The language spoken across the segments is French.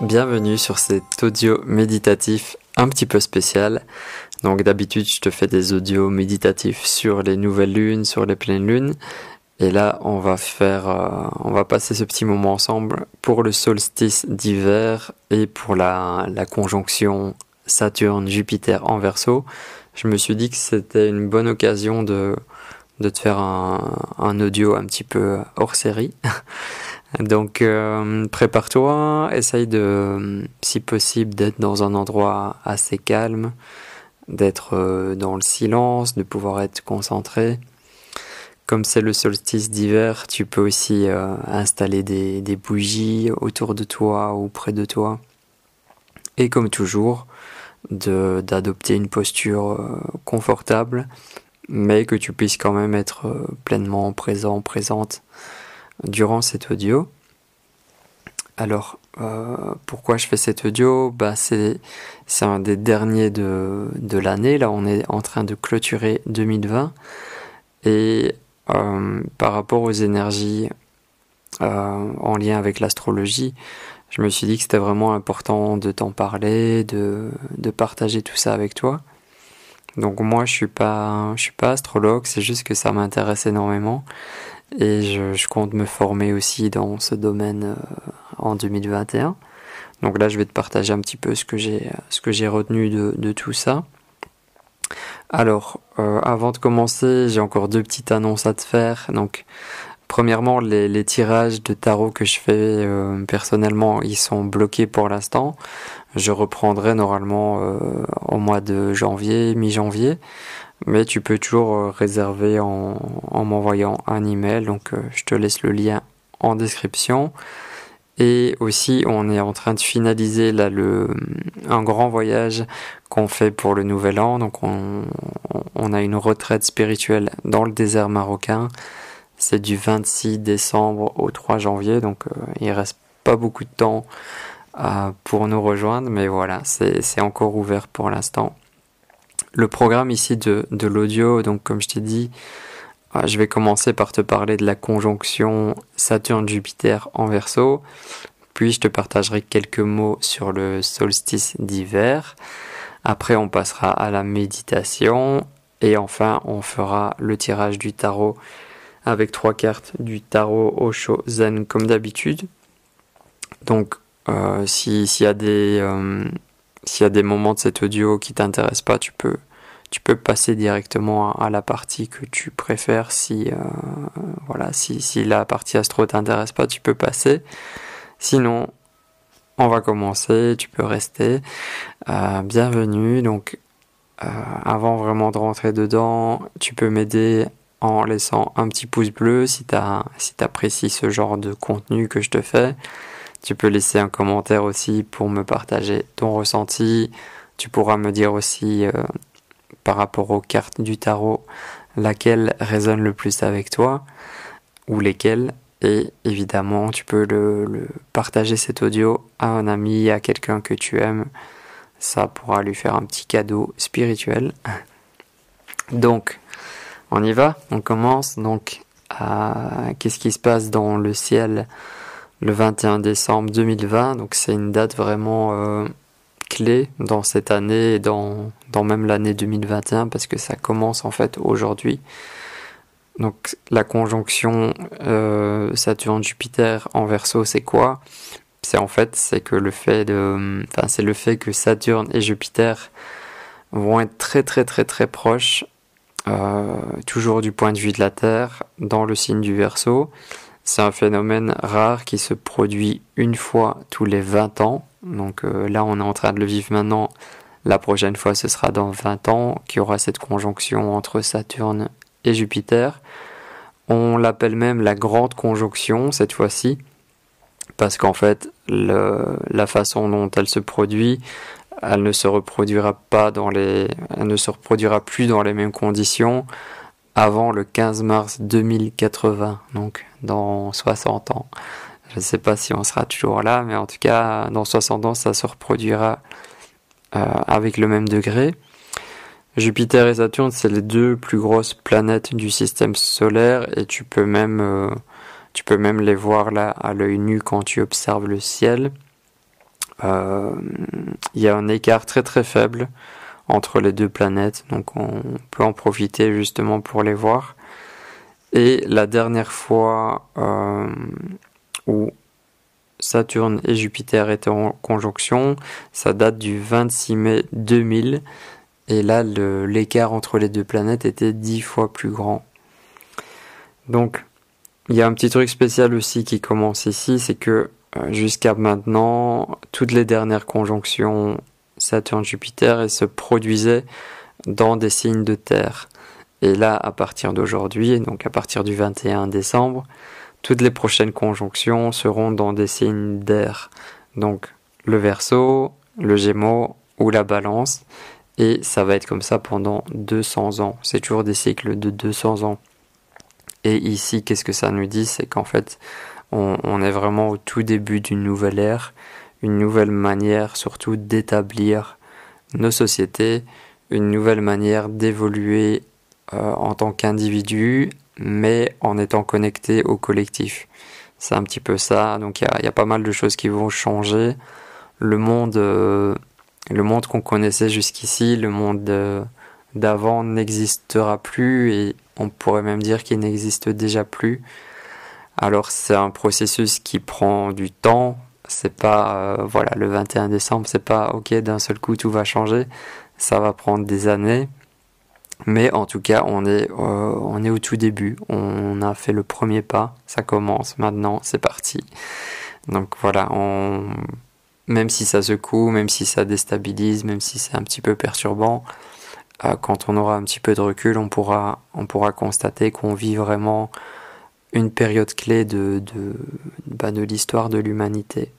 Bienvenue sur cet audio méditatif un petit peu spécial. Donc d'habitude je te fais des audios méditatifs sur les nouvelles lunes, sur les pleines lunes. Et là on va faire, euh, on va passer ce petit moment ensemble pour le solstice d'hiver et pour la, la conjonction Saturne-Jupiter en verso. Je me suis dit que c'était une bonne occasion de, de te faire un, audio un petit peu hors série. Donc euh, prépare-toi, essaye de, si possible, d'être dans un endroit assez calme, d'être euh, dans le silence, de pouvoir être concentré. Comme c'est le solstice d'hiver, tu peux aussi euh, installer des, des, bougies autour de toi ou près de toi. Et comme toujours, d'adopter une posture confortable, mais que tu puisses quand même être pleinement présent, présente durant cet audio. Alors, euh, pourquoi je fais cet audio? Bah, C'est un des derniers de, de l'année. Là, on est en train de clôturer 2020. Et euh, par rapport aux énergies euh, en lien avec l'astrologie, je me suis dit que c'était vraiment important de t'en parler, de, de partager tout ça avec toi. Donc moi, je suis pas, je suis pas astrologue, c'est juste que ça m'intéresse énormément et je, compte me former aussi dans ce domaine euh, en 2021. Donc là, je vais te partager un petit peu ce que j'ai ce que j'ai retenu de, de, tout ça. Alors, euh, avant de commencer, j'ai encore deux petites annonces à te faire. Donc, premièrement, les, les tirages de tarot que je fais euh, personnellement, ils sont bloqués pour l'instant. Je reprendrai normalement euh, au mois de janvier, mi-janvier mais tu peux toujours euh, réserver en, en m'envoyant un email. Donc euh, je te laisse le lien en description. Et aussi, on est en train de finaliser là le un grand voyage qu'on fait pour le Nouvel An. Donc on, on a une retraite spirituelle dans le désert marocain. C'est du 26 décembre au 3 janvier, donc euh, il reste pas beaucoup de temps euh, pour nous rejoindre, mais voilà, c'est encore ouvert pour l'instant le programme ici de, de l'audio, donc comme je t'ai dit, euh, je vais commencer par te parler de la conjonction Saturne-Jupiter en verso, puis je te partagerai quelques mots sur le solstice d'hiver. Après, on passera à la méditation et enfin, on fera le tirage du tarot avec trois cartes du tarot Osho Zen comme d'habitude. Donc, euh, s'il y a des, euh, y a des moments de cet audio qui t'intéressent pas, tu peux, passer directement à, la partie que tu préfères. Si, euh, voilà, si, si la partie astro t'intéresse pas, tu peux passer. Sinon, on va commencer. Tu peux rester. Bienvenue. Donc, avant vraiment de rentrer dedans, tu peux m'aider en laissant un petit pouce bleu si tu si apprécies ce genre de contenu que je te fais. Tu peux laisser un commentaire aussi pour me partager ton ressenti. Tu pourras me dire aussi euh, par rapport aux cartes du tarot laquelle résonne le plus avec toi ou lesquelles. Et évidemment, tu peux le partager cet audio à un ami, à quelqu'un que tu aimes. Ça pourra lui faire un petit cadeau spirituel. Donc, on y va, on commence. Donc, qu'est-ce qui se passe dans le ciel le 21 décembre 2020. Donc c'est une date vraiment euh, clé dans cette année et dans, même l'année 2021 parce que ça commence en fait aujourd'hui. Donc la conjonction euh, Saturne-Jupiter en verso, c'est quoi? C'est en fait c'est que le fait c'est le fait que Saturne et Jupiter vont être très très très très proches, toujours du point de vue de la Terre, dans le signe du Verseau. C'est un phénomène rare qui se produit une fois tous les 20 ans. Donc euh, là, on est en train de le vivre maintenant. La prochaine fois, ce sera dans 20 ans qu'il y aura cette conjonction entre Saturne et Jupiter. On l'appelle même la grande conjonction cette fois-ci, parce qu'en fait, la façon dont elle se produit, elle ne se reproduira pas dans les, elle ne se reproduira plus dans les mêmes conditions avant le 15 mars 2080, donc dans 60 ans. Je ne sais pas si on sera toujours là, mais en tout cas, dans 60 ans, ça se reproduira euh, avec le même degré. Jupiter et Saturne, c'est les deux plus grosses planètes du système solaire et tu peux même, euh, tu peux même les voir là à l'œil nu quand tu observes le ciel. Euh, il y a un écart très très faible entre les deux planètes, donc on peut en profiter justement pour les voir. Et la dernière fois euh, où Saturne et Jupiter étaient en conjonction, ça date du 26 mai 2000, et là l'écart entre les deux planètes était dix fois plus grand. Donc il y a un petit truc spécial aussi qui commence ici, c'est que jusqu'à maintenant, toutes les dernières conjonctions Saturne-Jupiter se produisaient dans des signes de terre. Et là, à partir d'aujourd'hui, donc à partir du 21 décembre, toutes les prochaines conjonctions seront dans des signes d'air. Donc le Verseau, le Gémeaux ou la Balance. Et ça va être comme ça pendant 200 ans. C'est toujours des cycles de 200 ans. Et ici, qu'est-ce que ça nous dit? C'est qu'en fait, on, est vraiment au tout début d'une nouvelle ère, une nouvelle manière surtout d'établir nos sociétés, une nouvelle manière d'évoluer euh, en tant qu'individu, mais en étant connecté au collectif. C'est un petit peu ça. Donc il y, a, pas mal de choses qui vont changer. Le monde, euh, le monde qu'on connaissait jusqu'ici, le monde euh, d'avant n'existera plus et on pourrait même dire qu'il n'existe déjà plus. Alors c'est un processus qui prend du temps. C'est pas euh, voilà le 21 décembre, c'est pas ok d'un seul coup tout va changer. Ça va prendre des années. Mais en tout cas, on est, euh, au tout début. On a fait le premier pas. Ça commence maintenant. C'est parti. Donc voilà, même si ça secoue, même si ça déstabilise, même si c'est un petit peu perturbant, euh, quand on aura un petit peu de recul, on pourra constater qu'on vit vraiment une période clé de, de, bah, de l'histoire de l'humanité.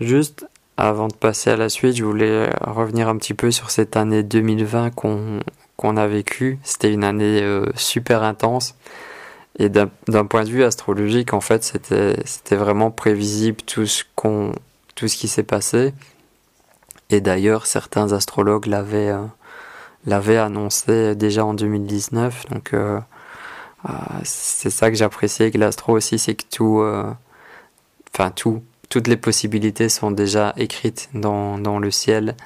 Juste avant de passer à la suite, je voulais revenir un petit peu sur cette année 2020 qu'on qu'on a vécue. C'était une année euh, super intense. Et d'un point de vue astrologique, en fait, c'était vraiment prévisible tout ce, qu'on tout ce qui s'est passé. Et d'ailleurs, certains astrologues l'avaient euh, annoncé déjà en 2019. Donc, euh, c'est ça que j'apprécie avec l'astro aussi, c'est que tout, euh, enfin tout, toutes les possibilités sont déjà écrites dans, dans le ciel.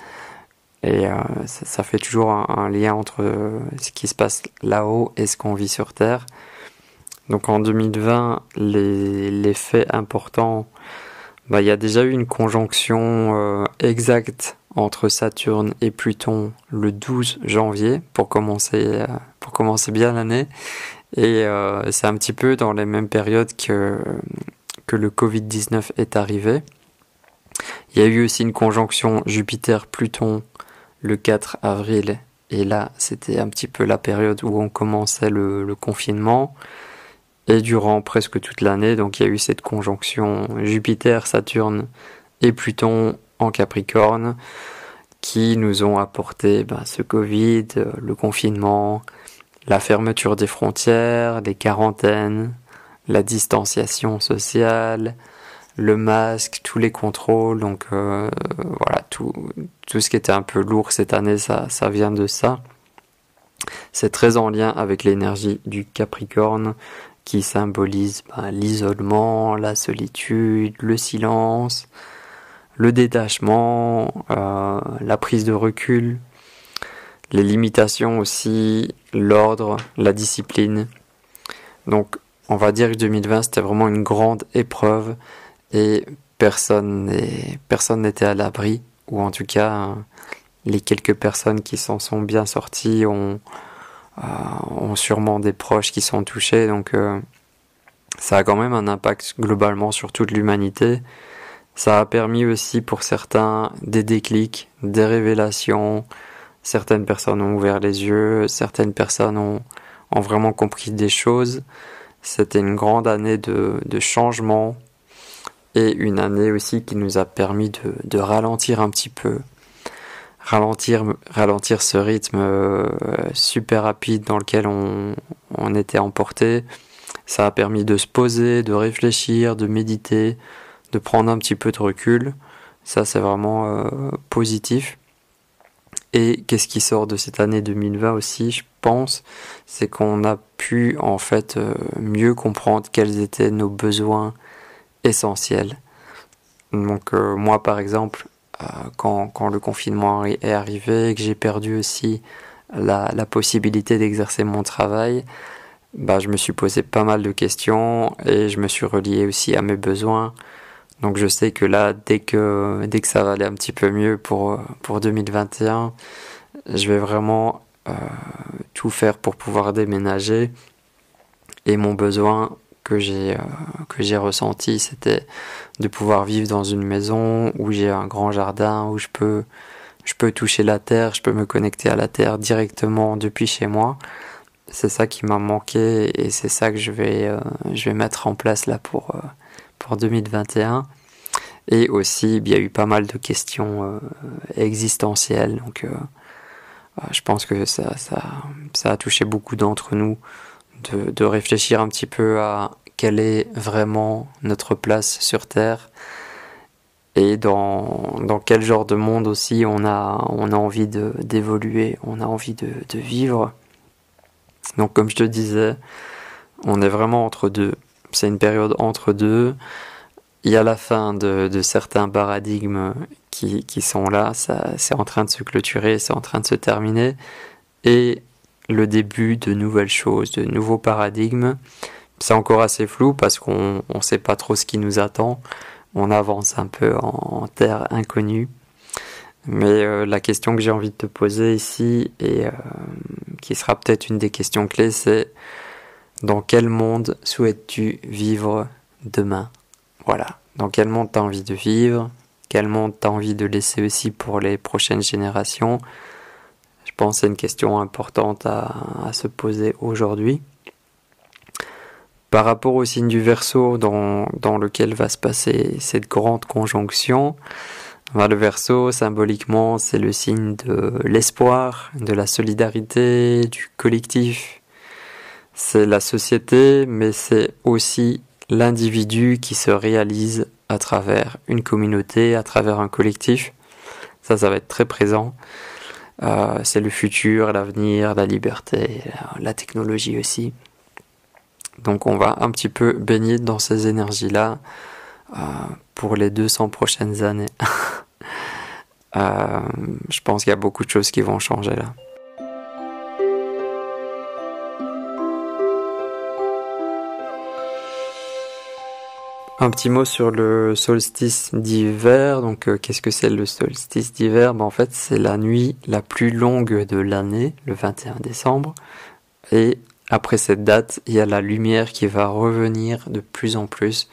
Et ça, fait toujours un, lien entre ce qui se passe là-haut et ce qu'on vit sur Terre. Donc en 2020, les, les faits importants, bah, il y a déjà eu une conjonction exacte entre Saturne et Pluton le 12 janvier pour commencer, euh, pour commencer bien l'année. Et euh, c'est un petit peu dans les mêmes périodes que, que le Covid-19 est arrivé. Il y a eu aussi une conjonction Jupiter-Pluton le 4 avril. Et là, c'était un petit peu la période où on commençait le confinement. Et durant presque toute l'année, donc il y a eu cette conjonction Jupiter, Saturne et Pluton en Capricorne qui nous ont apporté ben, ce Covid, le confinement, la fermeture des frontières, les quarantaines, la distanciation sociale, le masque, tous les contrôles. Donc euh, voilà, tout, tout ce qui était un peu lourd cette année, ça, ça vient de ça. C'est très en lien avec l'énergie du Capricorne qui symbolise ben, l'isolement, la solitude, le silence, le détachement, euh, la prise de recul, les limitations aussi, l'ordre, la discipline. Donc on va dire que 2020 c'était vraiment une grande épreuve et personne n'était à l'abri ou en tout cas les quelques personnes qui s'en sont bien sorties ont, ont sûrement des proches qui sont touchés donc euh, ça a quand même un impact globalement sur toute l'humanité ça a permis aussi pour certains des déclics, des révélations. Certaines personnes ont ouvert les yeux, certaines personnes ont, ont vraiment compris des choses. C'était une grande année de, de changement et une année aussi qui nous a permis de, de ralentir un petit peu. Ralentir, ralentir ce rythme euh, super rapide dans lequel on, on était emporté. Ça a permis de se poser, de réfléchir, de méditer, de prendre un petit peu de recul. Ça, c'est vraiment euh, positif. Et qu'est-ce qui sort de cette année 2020 aussi, je pense, c'est qu'on a pu en fait euh, mieux comprendre quels étaient nos besoins essentiels. Donc moi par exemple, quand, quand, le confinement est arrivé, que j'ai perdu aussi la, la possibilité d'exercer mon travail, bah, je me suis posé pas mal de questions et je me suis relié aussi à mes besoins. Donc je sais que là, dès que, dès que ça va aller un petit peu mieux pour, pour 2021, je vais vraiment euh, tout faire pour pouvoir déménager. Et mon besoin que j'ai euh, ressenti, c'était de pouvoir vivre dans une maison où j'ai un grand jardin, où je peux je peux toucher la terre, je peux me connecter à la terre directement depuis chez moi. C'est ça qui m'a manqué et c'est ça que je vais euh, je vais mettre en place là pour pour 2021. Et aussi, il y a eu pas mal de questions existentielles, donc euh, je pense que ça, ça, ça a touché beaucoup d'entre nous de, réfléchir un petit peu à quelle est vraiment notre place sur Terre et dans, dans quel genre de monde aussi on a, on a envie d'évoluer, on a envie de, de vivre. Donc comme je te disais, on est vraiment entre deux. C'est une période entre deux. Il y a la fin de, de certains paradigmes qui, qui sont là, c'est en train de se clôturer, c'est en train de se terminer, et le début de nouvelles choses, de nouveaux paradigmes. C'est encore assez flou parce qu'on ne sait pas trop ce qui nous attend. On avance un peu en, terre inconnue. Mais euh, la question que j'ai envie de te poser ici, et euh, qui sera peut-être une des questions clés, c'est dans quel monde souhaites-tu vivre demain? Voilà, dans quel monde tu envie de vivre? Quel monde tu envie de laisser aussi pour les prochaines générations? Je pense que c'est une question importante à, se poser aujourd'hui. Par rapport au signe du Verseau dans, dans lequel va se passer cette grande conjonction, le Verseau, symboliquement, c'est le signe de l'espoir, de la solidarité, du collectif. C'est la société, mais c'est aussi l'individu qui se réalise à travers une communauté, à travers un collectif. Ça, ça va être très présent. Euh, c'est le futur, l'avenir, la liberté, la technologie aussi. Donc on va un petit peu baigner dans ces énergies-là euh, pour les 200 prochaines années. euh, je pense qu'il y a beaucoup de choses qui vont changer là. Un petit mot sur le solstice d'hiver. Donc, euh, qu'est-ce que c'est le solstice d'hiver? Ben, En fait, c'est la nuit la plus longue de l'année, le 21 décembre. Et après cette date, il y a la lumière qui va revenir de plus en plus.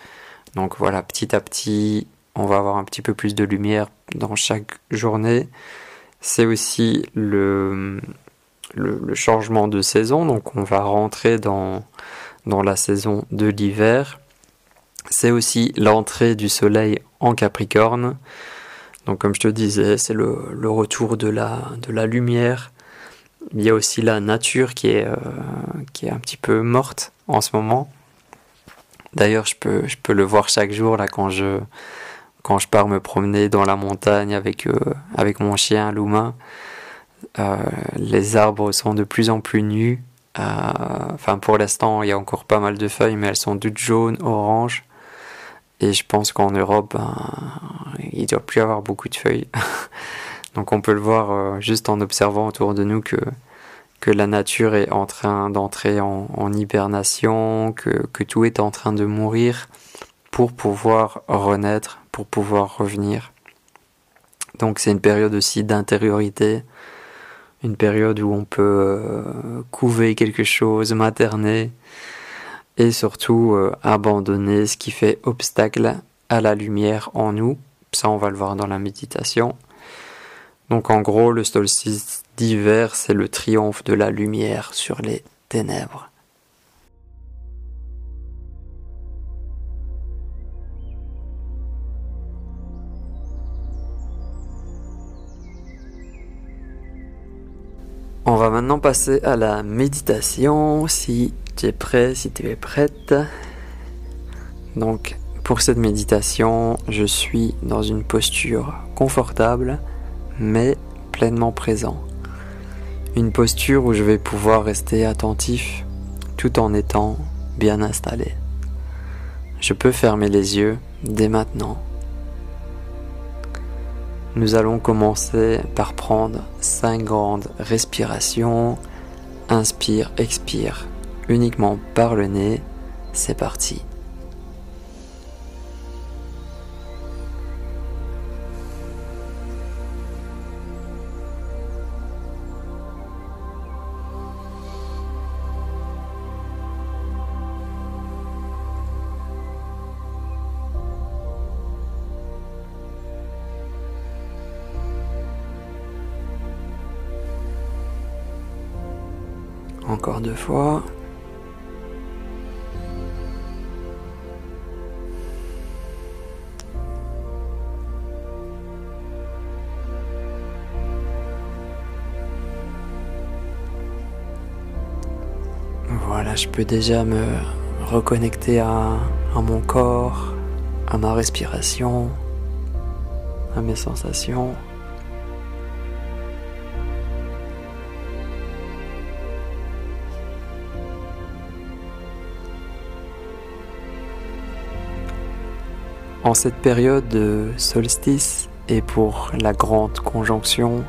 Donc voilà, petit à petit, on va avoir un petit peu plus de lumière dans chaque journée. C'est aussi le, changement de saison. Donc on va rentrer dans la saison de l'hiver c'est aussi l'entrée du soleil en Capricorne. Donc comme je te disais, c'est le, retour de la, lumière. Il y a aussi la nature qui est, euh, qui est un petit peu morte en ce moment. D'ailleurs, je peux, je peux le voir chaque jour là quand je, quand je pars me promener dans la montagne avec, euh, avec mon chien Luma. Euh, les arbres sont de plus en plus nus. enfin, pour l'instant, il y a encore pas mal de feuilles, mais elles sont toutes jaunes, oranges. Et je pense qu'en Europe, ben, il ne doit plus avoir beaucoup de feuilles. Donc on peut le voir euh, juste en observant autour de nous que, que la nature est en train d'entrer en, hibernation, que, que tout est en train de mourir pour pouvoir renaître, pour pouvoir revenir. Donc c'est une période aussi d'intériorité, une période où on peut euh, couver quelque chose, materner, et surtout euh, abandonner ce qui fait obstacle à la lumière en nous. Ça, on va le voir dans la méditation. Donc en gros, le solstice d'hiver, c'est le triomphe de la lumière sur les ténèbres. On va maintenant passer à la méditation. Si tu prêt, si tu es prête. Donc, pour cette méditation, je suis dans une posture confortable, mais pleinement présent. Une posture où je vais pouvoir rester attentif tout en étant bien installé. Je peux fermer les yeux dès maintenant Nous allons commencer par prendre 5 grandes respirations. Inspire, expire uniquement par le nez. C'est parti. Encore deux fois. Je peux déjà me reconnecter à mon corps, à ma respiration, à mes sensations. En cette période de solstice et pour la grande conjonction,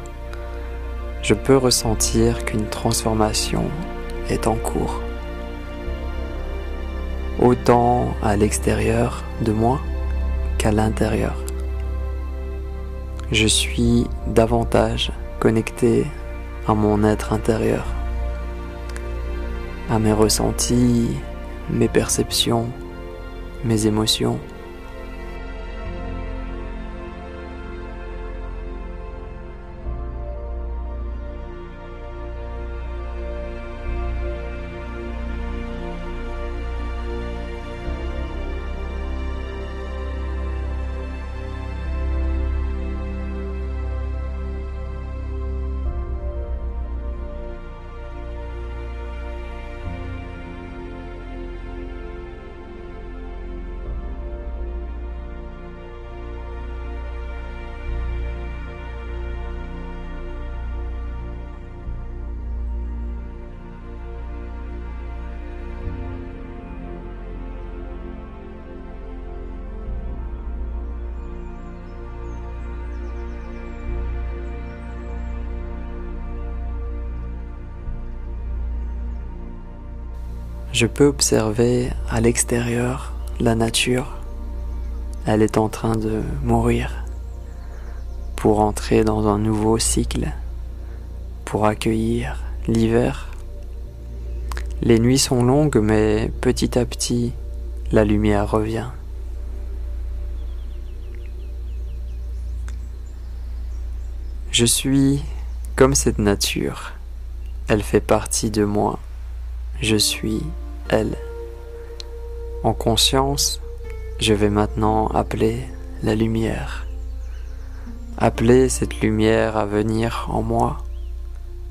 je peux ressentir qu'une transformation est en cours. Autant à l'extérieur de moi qu'à l'intérieur. Je suis davantage connecté à mon être intérieur, à mes ressentis, mes perceptions, mes émotions. Je peux observer à l'extérieur la nature. Elle est en train de mourir pour entrer dans un nouveau cycle, pour accueillir l'hiver. Les nuits sont longues, mais petit à petit, la lumière revient. Je suis comme cette nature. Elle fait partie de moi. Je suis elle. En conscience, je vais maintenant appeler la lumière. Appeler cette lumière à venir en moi,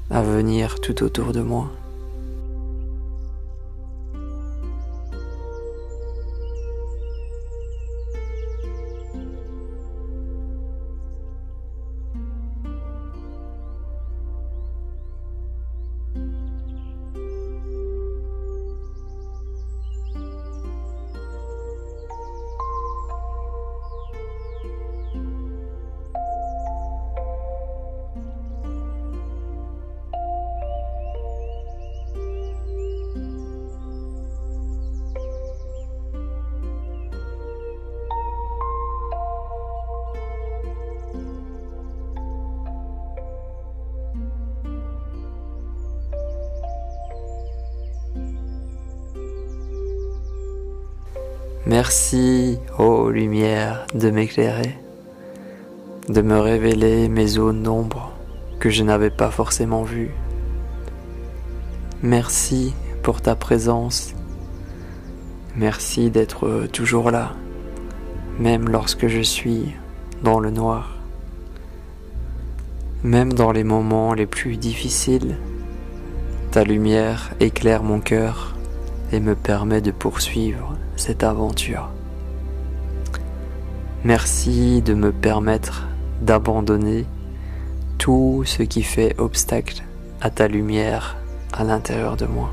à venir tout autour de moi. Merci, ô lumière, de m'éclairer, de me révéler mes zones d'ombre que je n'avais pas forcément vues. Merci pour ta présence. Merci d'être toujours là, même lorsque je suis dans le noir. Même dans les moments les plus difficiles, ta lumière éclaire mon cœur et me permet de poursuivre cette aventure. Merci de me permettre d'abandonner tout ce qui fait obstacle à ta lumière à l'intérieur de moi.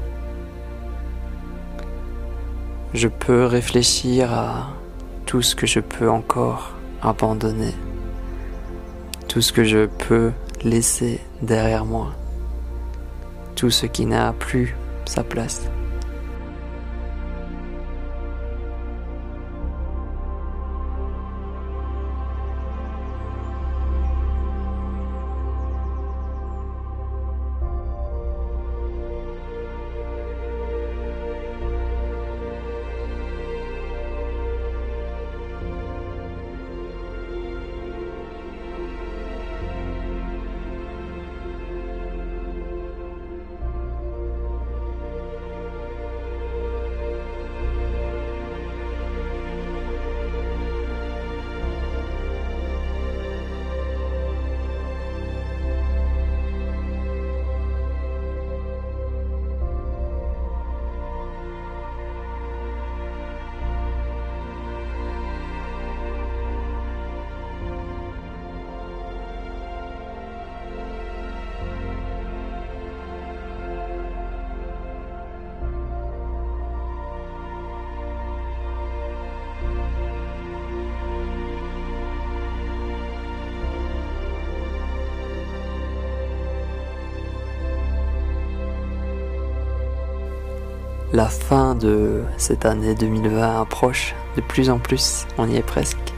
Je peux réfléchir à tout ce que je peux encore abandonner, tout ce que je peux laisser derrière moi, tout ce qui n'a plus sa place. La fin de cette année 2020 approche de plus en plus, on y est presque.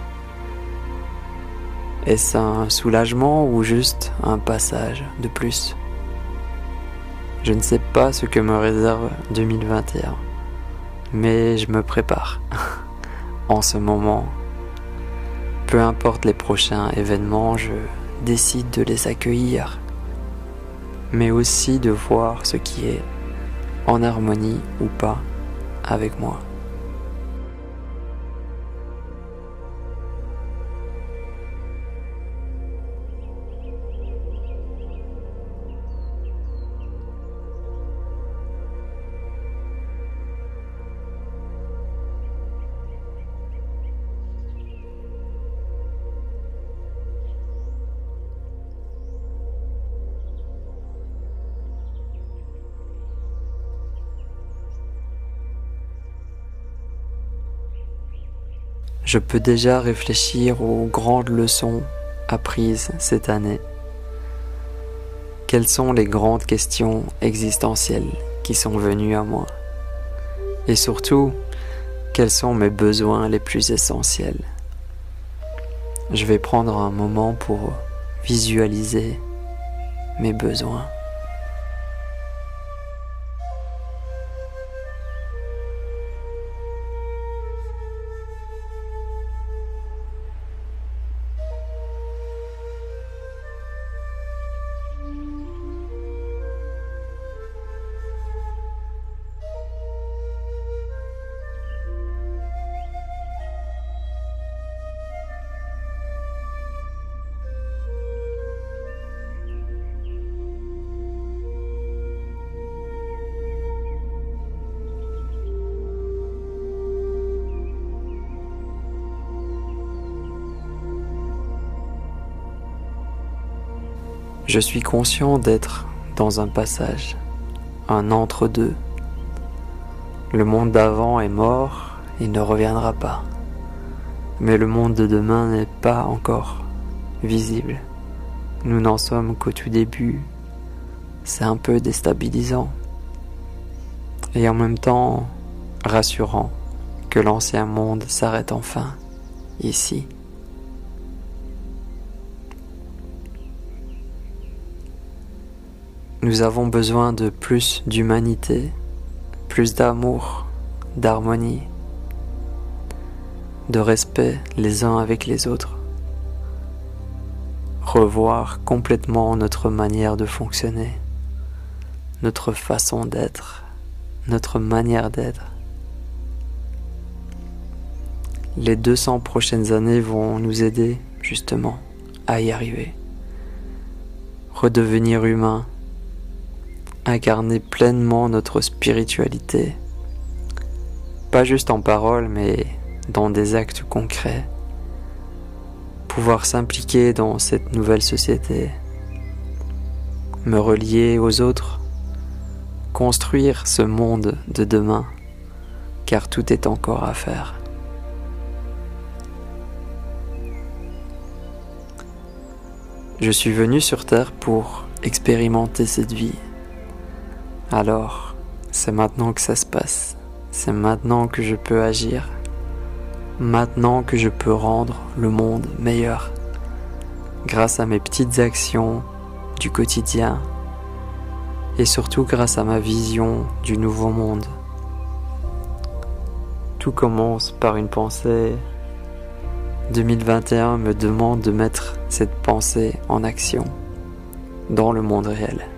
Est-ce un soulagement ou juste un passage de plus? Je ne sais pas ce que me réserve 2021, mais je me prépare en ce moment. Peu importe les prochains événements, je décide de les accueillir, mais aussi de voir ce qui est en harmonie ou pas avec moi. Je peux déjà réfléchir aux grandes leçons apprises cette année. Quelles sont les grandes questions existentielles qui sont venues à moi? Et surtout, quels sont mes besoins les plus essentiels? Je vais prendre un moment pour visualiser mes besoins. Je suis conscient d'être dans un passage, un entre-deux. Le monde d'avant est mort, il ne reviendra pas. Mais le monde de demain n'est pas encore visible. Nous n'en sommes qu'au tout début. C'est un peu déstabilisant. Et en même temps rassurant que l'ancien monde s'arrête enfin, ici. Nous avons besoin de plus d'humanité, plus d'amour, d'harmonie, de respect les uns avec les autres. Revoir complètement notre manière de fonctionner, notre façon d'être, notre manière d'être. Les 200 prochaines années vont nous aider justement à y arriver. Redevenir humain incarner pleinement notre spiritualité, pas juste en parole, mais dans des actes concrets, pouvoir s'impliquer dans cette nouvelle société, me relier aux autres, construire ce monde de demain, car tout est encore à faire. Je suis venu sur Terre pour expérimenter cette vie. Alors, c'est maintenant que ça se passe. C'est maintenant que je peux agir. Maintenant que je peux rendre le monde meilleur. Grâce à mes petites actions du quotidien. Et surtout grâce à ma vision du nouveau monde. Tout commence par une pensée. 2021 me demande de mettre cette pensée en action dans le monde réel.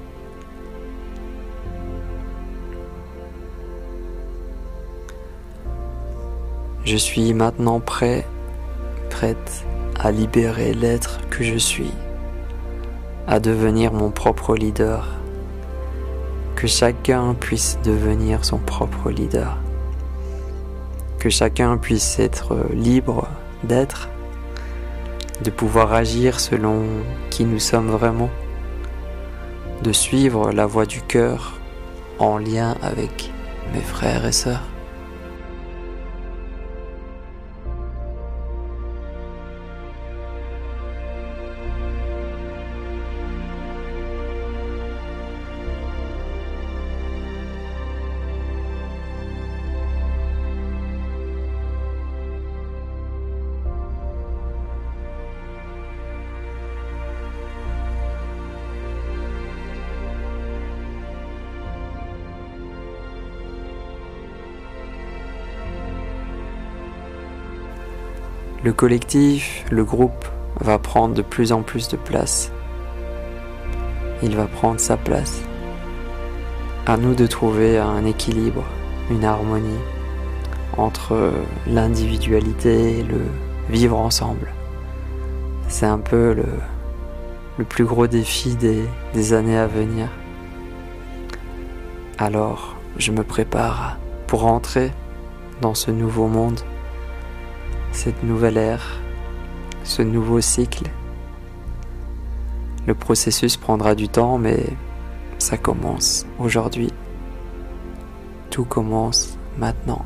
Je suis maintenant prêt, prête à libérer l'être que je suis, à devenir mon propre leader, que chacun puisse devenir son propre leader, que chacun puisse être libre d'être, de pouvoir agir selon qui nous sommes vraiment, de suivre la voie du cœur en lien avec mes frères et sœurs. Le collectif, le groupe va prendre de plus en plus de place. Il va prendre sa place. À nous de trouver un équilibre, une harmonie entre l'individualité et le vivre ensemble. C'est un peu le, plus gros défi des années à venir. Alors, je me prépare pour entrer dans ce nouveau monde cette nouvelle ère, ce nouveau cycle. Le processus prendra du temps, mais ça commence aujourd'hui. Tout commence maintenant.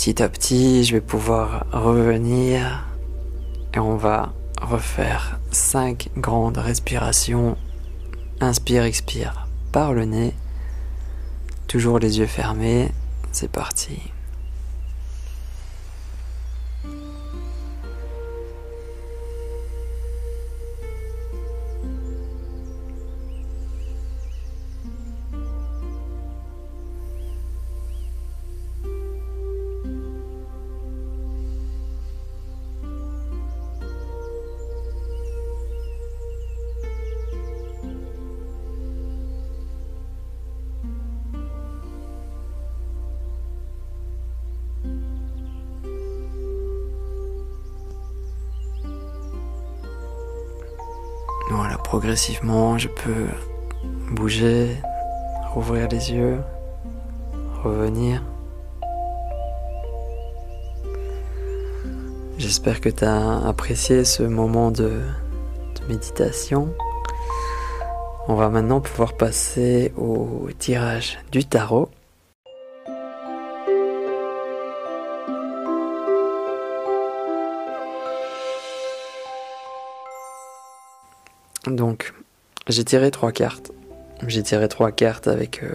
Petit à petit, je vais pouvoir revenir et on va refaire 5 grandes respirations. Inspire, expire par le nez. Toujours les yeux fermés. C'est parti. Je peux bouger, rouvrir les yeux, revenir. J'espère que tu as apprécié ce moment de, méditation. On va maintenant pouvoir passer au tirage du tarot. J'ai tiré trois cartes. J'ai tiré trois cartes avec euh,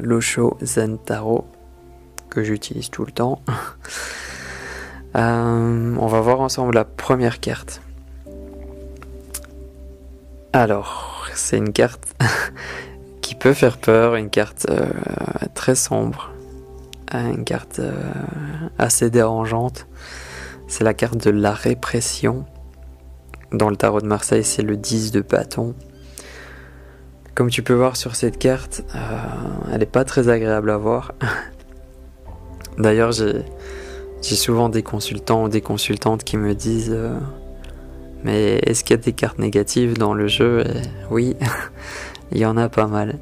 l'Osho Zen Tarot que j'utilise tout le temps. euh, on va voir ensemble la première carte. Alors, c'est une carte qui peut faire peur, une carte euh, très sombre, une carte euh, assez dérangeante. C'est la carte de la répression. Dans le tarot de Marseille, c'est le 10 de bâton. Comme tu peux voir sur cette carte, euh, elle n'est pas très agréable à voir. D'ailleurs, j'ai, souvent des consultants ou des consultantes qui me disent euh, Mais est-ce qu'il y a des cartes négatives dans le jeu? Oui, il y en a pas mal.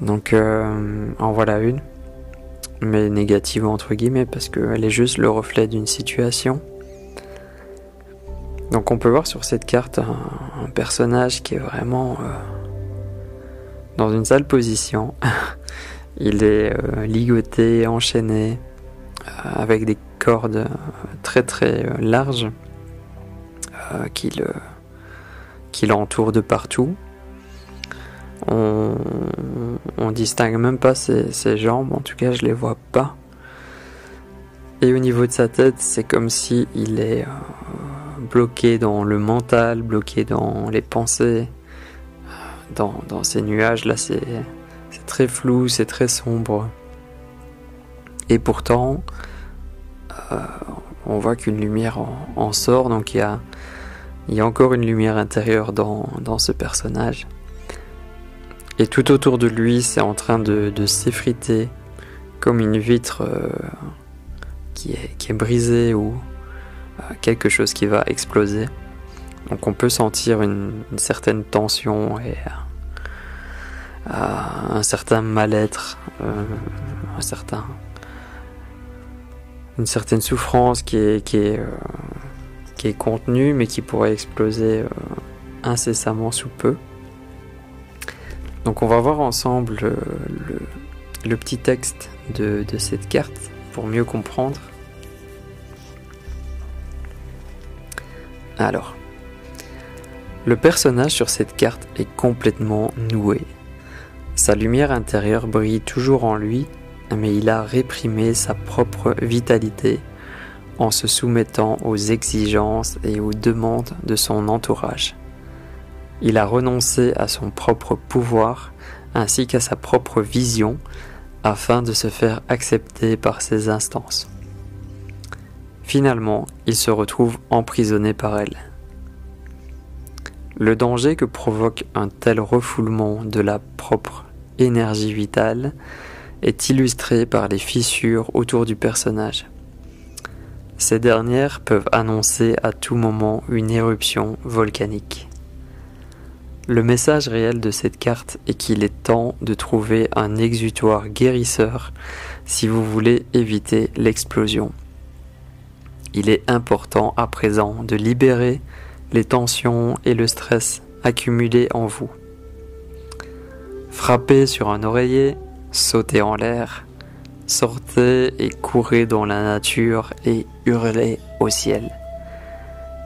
Donc, euh, en voilà une. mais négative entre guillemets parce qu'elle est juste le reflet d'une situation. Donc on peut voir sur cette carte un, personnage qui est vraiment dans une sale position. Il est euh, ligoté, enchaîné, euh, avec des cordes très très larges qui l'entourent de partout. On, on distingue même pas ses, jambes, en tout cas je les vois pas. Et au niveau de sa tête, c'est comme si il est euh, bloqué dans le mental, bloqué dans les pensées, dans, ces nuages là, c'est très flou, c'est très sombre. Et pourtant, euh, on voit qu'une lumière en, sort, donc il y a, encore une lumière intérieure dans, ce personnage. Et tout autour de lui, c'est en train de, s'effriter comme une vitre euh, qui, est, qui, est, brisée ou euh, quelque chose qui va exploser. Donc on peut sentir une, certaine tension et euh, un certain mal-être, certain, une certaine souffrance qui est, qui est, contenue mais qui pourrait exploser incessamment sous peu. Donc on va voir ensemble euh, le, petit texte de, cette carte pour mieux comprendre. Alors, le personnage sur cette carte est complètement noué. Sa lumière intérieure brille toujours en lui, mais il a réprimé sa propre vitalité en se soumettant aux exigences et aux demandes de son entourage. Il a renoncé à son propre pouvoir ainsi qu'à sa propre vision afin de se faire accepter par ses instances. Finalement, il se retrouve emprisonné par elle. Le danger que provoque un tel refoulement de la propre énergie vitale est illustré par les fissures autour du personnage. Ces dernières peuvent annoncer à tout moment une éruption volcanique. Le message réel de cette carte est qu'il est temps de trouver un exutoire guérisseur si vous voulez éviter l'explosion. Il est important à présent de libérer les tensions et le stress accumulés en vous. Frappez sur un oreiller, sautez en l'air, sortez et courez dans la nature et hurlez au ciel.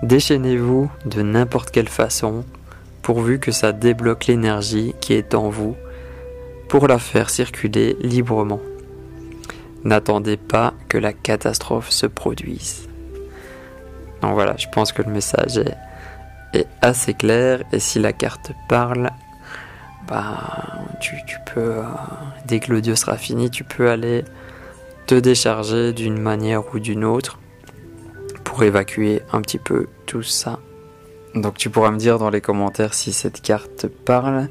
Déchaînez-vous de n'importe quelle façon pourvu que ça débloque l'énergie qui est en vous pour la faire circuler librement. N'attendez pas que la catastrophe se produise. Donc voilà, je pense que le message est, assez clair et si la carte parle, bah, tu, peux, euh, dès que l'audio sera fini, tu peux aller te décharger d'une manière ou d'une autre pour évacuer un petit peu tout ça donc tu pourras me dire dans les commentaires si cette carte parle.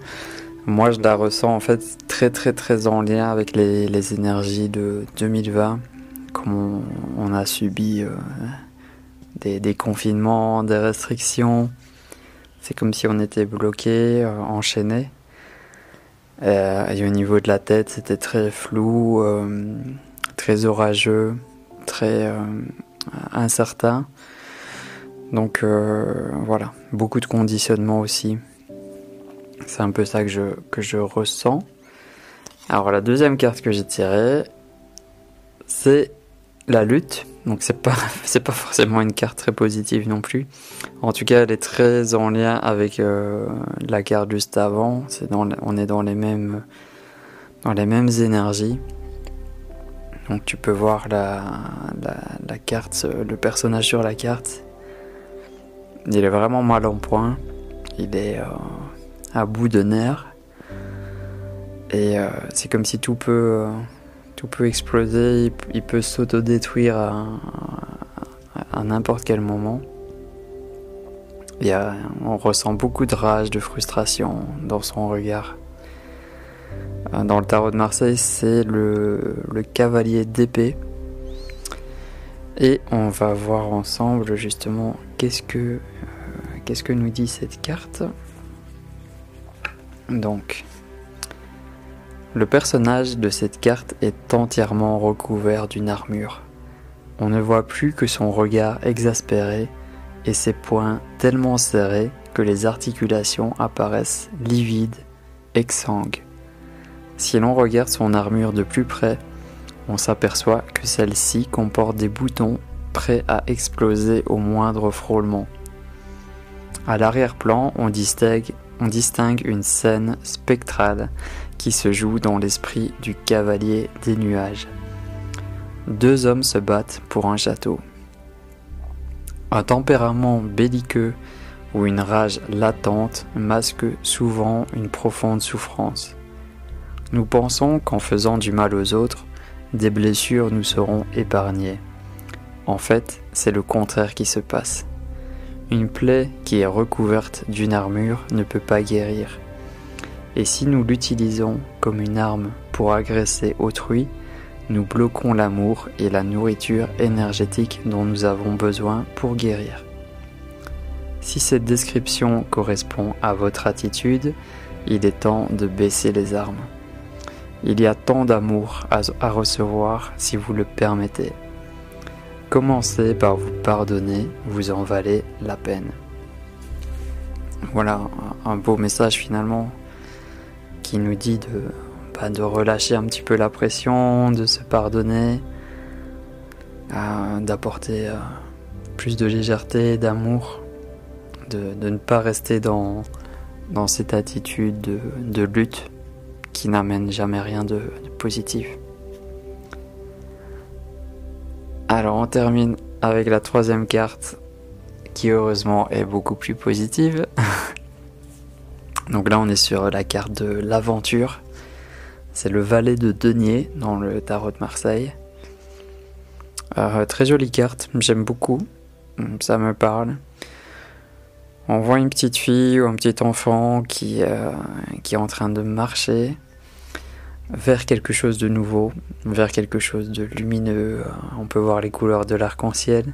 Moi je la ressens en fait très très très en lien avec les, énergies de 2020, comme on, a subi euh, des, confinements, des restrictions. C'est comme si on était bloqué, euh, enchaîné. Euh, et au niveau de la tête, c'était très flou, très orageux, très incertain. Donc euh, voilà, beaucoup de conditionnement aussi. C'est un peu ça que je, que je ressens. Alors la deuxième carte que j'ai tirée, c'est la lutte. Donc c'est pas pas forcément une carte très positive non plus. En tout cas, elle est très en lien avec euh, la carte juste avant. C'est dans on est dans les mêmes dans les mêmes énergies. Donc tu peux voir la, carte, le personnage sur la carte il est vraiment mal en point. Il est euh, à bout de nerfs. Et euh, c'est comme si tout peut, tout peut exploser. Il, peut s'autodétruire à, à, n'importe quel moment. Il y a, on ressent beaucoup de rage, de frustration dans son regard. Dans le tarot de Marseille, c'est le, le cavalier d'épée. Et on va voir ensemble justement qu'est-ce que, euh, qu'est-ce que nous dit cette carte. Donc, Le personnage de cette carte est entièrement recouvert d'une armure. On ne voit plus que son regard exaspéré et ses poings tellement serrés que les articulations apparaissent livides, exsangues. Si l'on regarde son armure de plus près, on s'aperçoit que celle-ci comporte des boutons prêts à exploser au moindre frôlement. À l'arrière-plan, on distingue, on distingue une scène spectrale qui se joue dans l'esprit du cavalier des nuages. Deux hommes se battent pour un château. Un tempérament belliqueux ou une rage latente masque souvent une profonde souffrance. Nous pensons qu'en faisant du mal aux autres, des blessures nous seront épargnées. En fait, c'est le contraire qui se passe. Une plaie qui est recouverte d'une armure ne peut pas guérir. Et si nous l'utilisons comme une arme pour agresser autrui, nous bloquons l'amour et la nourriture énergétique dont nous avons besoin pour guérir. Si cette description correspond à votre attitude, il est temps de baisser les armes. Il y a tant d'amour à, recevoir si vous le permettez. Commencez par vous pardonner, vous en valez la peine. Voilà un beau message finalement qui nous dit de, bah, de relâcher un petit peu la pression, de se pardonner, d'apporter euh, plus de légèreté, d'amour, de, ne pas rester dans, dans cette attitude de lutte qui n'amène jamais rien de, positif. Alors on termine avec la troisième carte qui heureusement est beaucoup plus positive. Donc là on est sur la carte de l'aventure. C'est le valet de denier dans le tarot de Marseille. Euh, très jolie carte, j'aime beaucoup, ça me parle. On voit une petite fille ou un petit enfant euh, qui est en train de marcher vers quelque chose de nouveau, vers quelque chose de lumineux. On peut voir les couleurs de l'arc-en-ciel.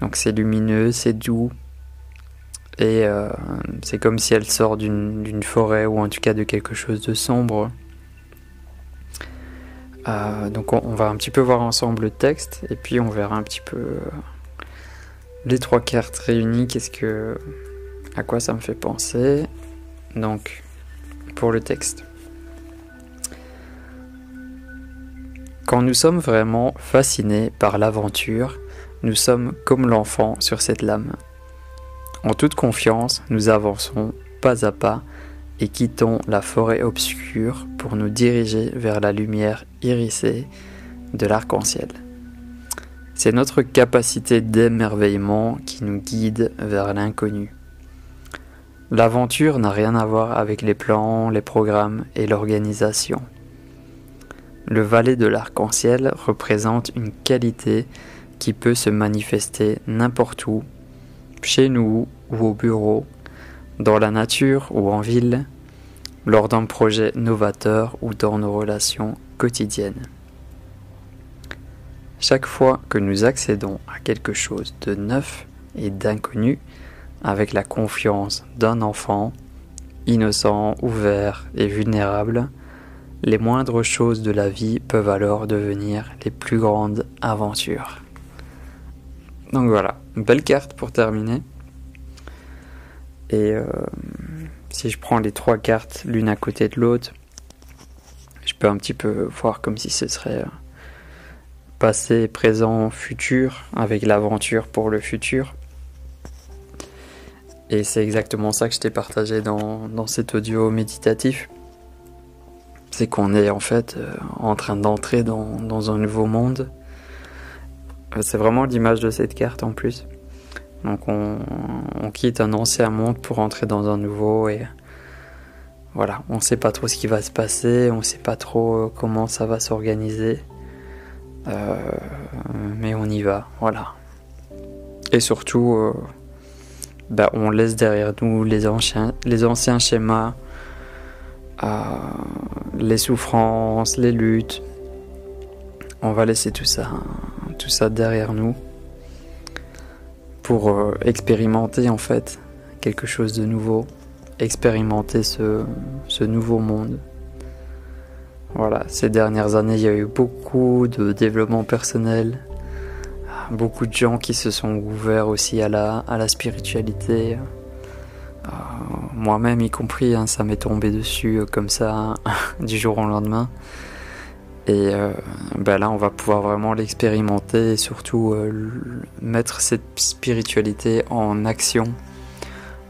Donc c'est lumineux, c'est doux. Et euh, c'est comme si elle sort d'une forêt ou en tout cas de quelque chose de sombre. Euh, donc on, va un petit peu voir ensemble le texte et puis on verra un petit peu euh, les trois cartes réunies, qu'est-ce que à quoi ça me fait penser? Donc pour le texte. Quand nous sommes vraiment fascinés par l'aventure, nous sommes comme l'enfant sur cette lame. En toute confiance, nous avançons pas à pas et quittons la forêt obscure pour nous diriger vers la lumière irisée de l'arc-en-ciel. C'est notre capacité d'émerveillement qui nous guide vers l'inconnu. L'aventure n'a rien à voir avec les plans, les programmes et l'organisation. Le valet de l'arc-en-ciel représente une qualité qui peut se manifester n'importe où, chez nous ou au bureau, dans la nature ou en ville, lors d'un projet novateur ou dans nos relations quotidiennes. Chaque fois que nous accédons à quelque chose de neuf et d'inconnu, avec la confiance d'un enfant, innocent, ouvert et vulnérable, les moindres choses de la vie peuvent alors devenir les plus grandes aventures. Donc voilà, belle carte pour terminer. Et euh, si je prends les trois cartes l'une à côté de l'autre, je peux un petit peu voir comme si ce serait euh, passé, présent, futur, avec l'aventure pour le futur. Et c'est exactement ça que je t'ai partagé dans, dans cet audio méditatif c'est qu'on est en fait euh, en train d'entrer dans, un nouveau monde. C'est vraiment l'image de cette carte en plus. Donc on, quitte un ancien monde pour entrer dans un nouveau et voilà, on ne sait pas trop ce qui va se passer, on ne sait pas trop euh, comment ça va s'organiser. mais on y va, voilà. Et surtout, bah, on laisse derrière nous les anciens, les anciens schémas les souffrances, les luttes. On va laisser tout ça, tout ça derrière nous pour euh, expérimenter en fait quelque chose de nouveau, expérimenter ce, nouveau monde. Voilà, ces dernières années, il y a eu beaucoup de développement personnel, beaucoup de gens qui se sont ouverts aussi à la, à la spiritualité. Euh, moi-même y compris, hein, ça m'est tombé dessus euh, comme ça du jour au lendemain. Et euh, ben là, on va pouvoir vraiment l'expérimenter et surtout mettre cette spiritualité en action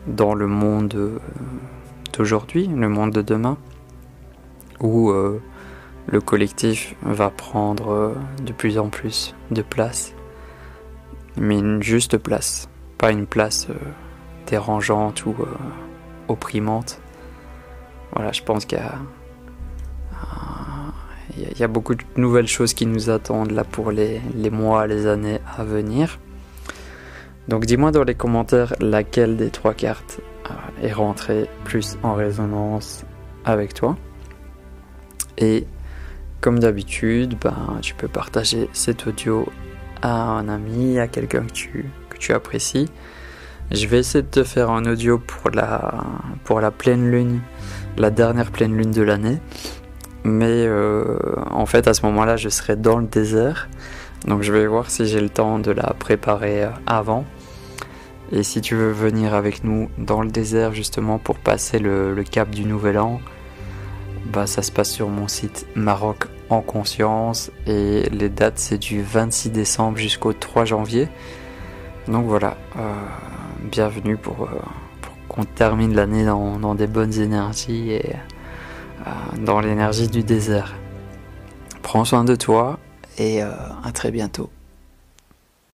dans le monde d'aujourd'hui, le monde de demain, où le collectif va prendre de plus en plus de place mais une juste place, pas une place euh, dérangeante ou euh, opprimante. Voilà, je pense qu'il y a, il y a beaucoup de nouvelles choses qui nous attendent là pour les, les mois, les années à venir. Donc dis-moi dans les commentaires laquelle des trois cartes euh, est rentrée plus en résonance avec toi. Et comme d'habitude, ben, tu peux partager cet audio à un ami, à quelqu'un que tu, que tu apprécies. Je vais essayer de te faire un audio pour la, pour la pleine lune, la dernière pleine lune de l'année. Mais euh, en fait, à ce moment-là, je serai dans le désert. Donc je vais voir si j'ai le temps de la préparer avant. Et si tu veux venir avec nous dans le désert justement pour passer le, cap du Nouvel An, bah, ça se passe sur mon site Maroc en conscience et les dates c'est du 26 décembre jusqu'au 3 janvier. Donc voilà, euh, bienvenue pour, euh, qu'on termine l'année dans, dans, des bonnes énergies et euh, dans l'énergie du désert. Prends soin de toi et à très bientôt.